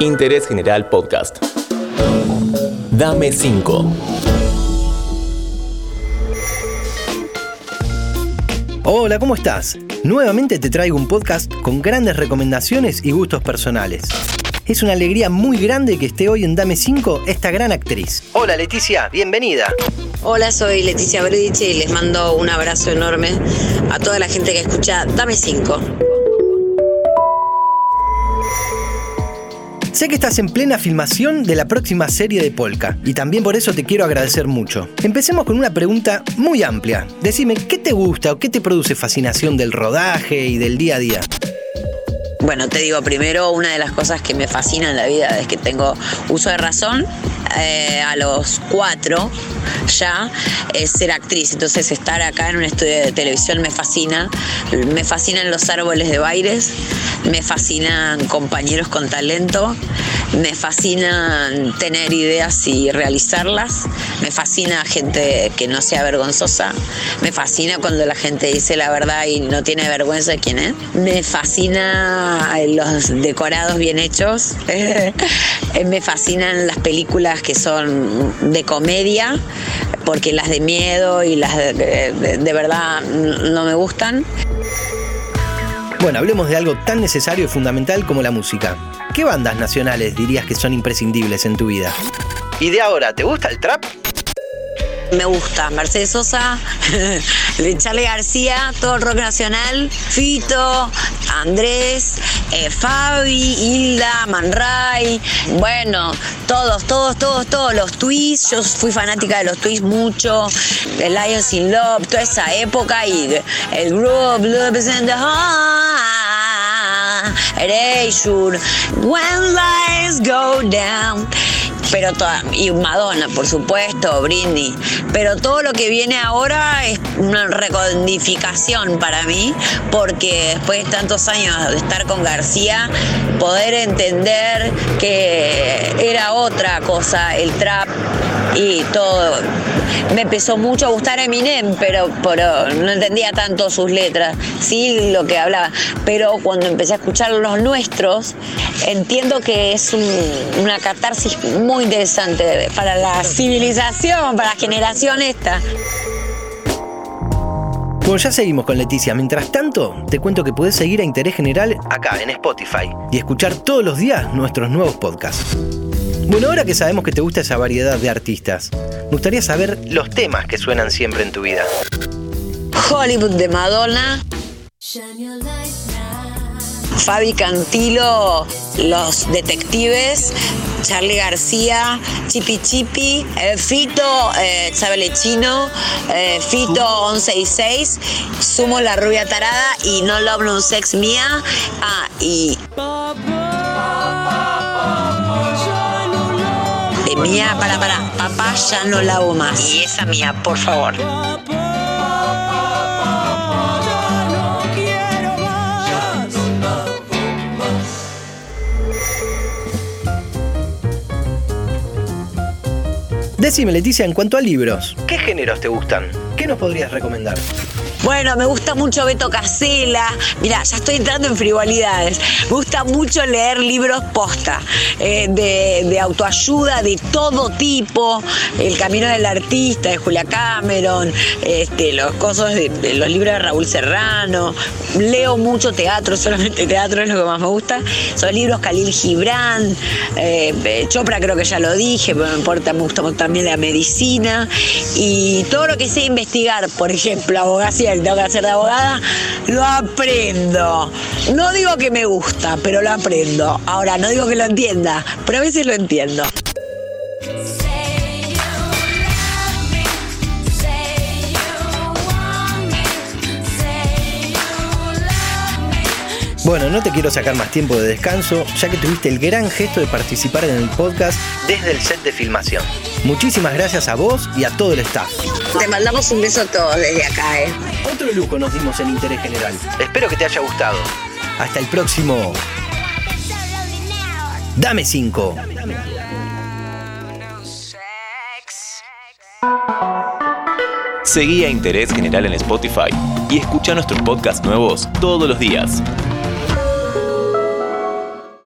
Interés General Podcast. Dame 5. Hola, ¿cómo estás? Nuevamente te traigo un podcast con grandes recomendaciones y gustos personales. Es una alegría muy grande que esté hoy en Dame 5 esta gran actriz. Hola Leticia, bienvenida. Hola, soy Leticia Brediche y les mando un abrazo enorme a toda la gente que escucha Dame 5. Sé que estás en plena filmación de la próxima serie de Polka y también por eso te quiero agradecer mucho. Empecemos con una pregunta muy amplia. Decime, ¿qué te gusta o qué te produce fascinación del rodaje y del día a día? Bueno, te digo, primero una de las cosas que me fascina en la vida es que tengo uso de razón. Eh, a los cuatro ya es ser actriz. Entonces estar acá en un estudio de televisión me fascina. Me fascinan los árboles de bailes, me fascinan compañeros con talento, me fascina tener ideas y realizarlas, me fascina gente que no sea vergonzosa, me fascina cuando la gente dice la verdad y no tiene vergüenza de quién es, me fascina los decorados bien hechos, me fascinan las películas que son de comedia, porque las de miedo y las de, verdad no me gustan. Bueno, hablemos de algo tan necesario y fundamental como la música. ¿Qué bandas nacionales dirías que son imprescindibles en tu vida? Y de ahora, ¿te gusta el trap? Me gusta. Mercedes Sosa, Charlie García, todo el rock nacional, Fito, Andrés, eh, Fabi, Hilda, Man bueno, todos, todos, todos, todos, los twists, yo fui fanática de los twists mucho, The Lions in Love, toda esa época y el group, Love is in the Heart, Erasure, When Lights Go Down pero toda, y Madonna, por supuesto, Brindy, pero todo lo que viene ahora es una recodificación para mí, porque después de tantos años de estar con García, poder entender que era otra cosa el trap y todo. Me empezó mucho a gustar Eminem, pero, pero no entendía tanto sus letras, sí lo que hablaba. Pero cuando empecé a escuchar los nuestros, entiendo que es una catarsis muy interesante para la civilización, para la generación esta. Bueno, ya seguimos con Leticia. Mientras tanto, te cuento que puedes seguir a Interés General acá en Spotify y escuchar todos los días nuestros nuevos podcasts. Bueno, ahora que sabemos que te gusta esa variedad de artistas, me gustaría saber los temas que suenan siempre en tu vida. Hollywood de Madonna. Fabi Cantilo, Los Detectives, Charlie García, Chipi Chipi, eh, Fito, eh, Chino, eh, Fito 166, Sumo la Rubia Tarada y No Love No Sex Mía. Ah, y. mía, para, para, papá ya no la hago más. Y esa mía, por favor. Decime, Leticia, en cuanto a libros, ¿qué géneros te gustan? ¿Qué nos podrías recomendar? Bueno, me gusta mucho Beto Casela. Mira, ya estoy entrando en frivolidades. Me gusta mucho leer libros posta, eh, de, autoayuda de todo tipo. El Camino del Artista de Julia Cameron, este, los, cosas de, los libros de Raúl Serrano. Leo mucho teatro, solamente teatro es lo que más me gusta. Son libros Khalil Gibran, eh, Chopra creo que ya lo dije, pero me importa, me gusta también la medicina. Y todo lo que sé investigar, por ejemplo, abogacía tengo que hacer de abogada, lo aprendo. No digo que me gusta, pero lo aprendo. Ahora, no digo que lo entienda, pero a veces lo entiendo. Bueno, no te quiero sacar más tiempo de descanso, ya que tuviste el gran gesto de participar en el podcast desde el set de filmación. Muchísimas gracias a vos y a todo el staff. Te mandamos un beso a todos desde acá, ¿eh? Otro lujo nos dimos en Interés General. Espero que te haya gustado. Hasta el próximo. Dame 5. Seguí a Interés General en Spotify y escucha nuestros podcasts nuevos todos los días.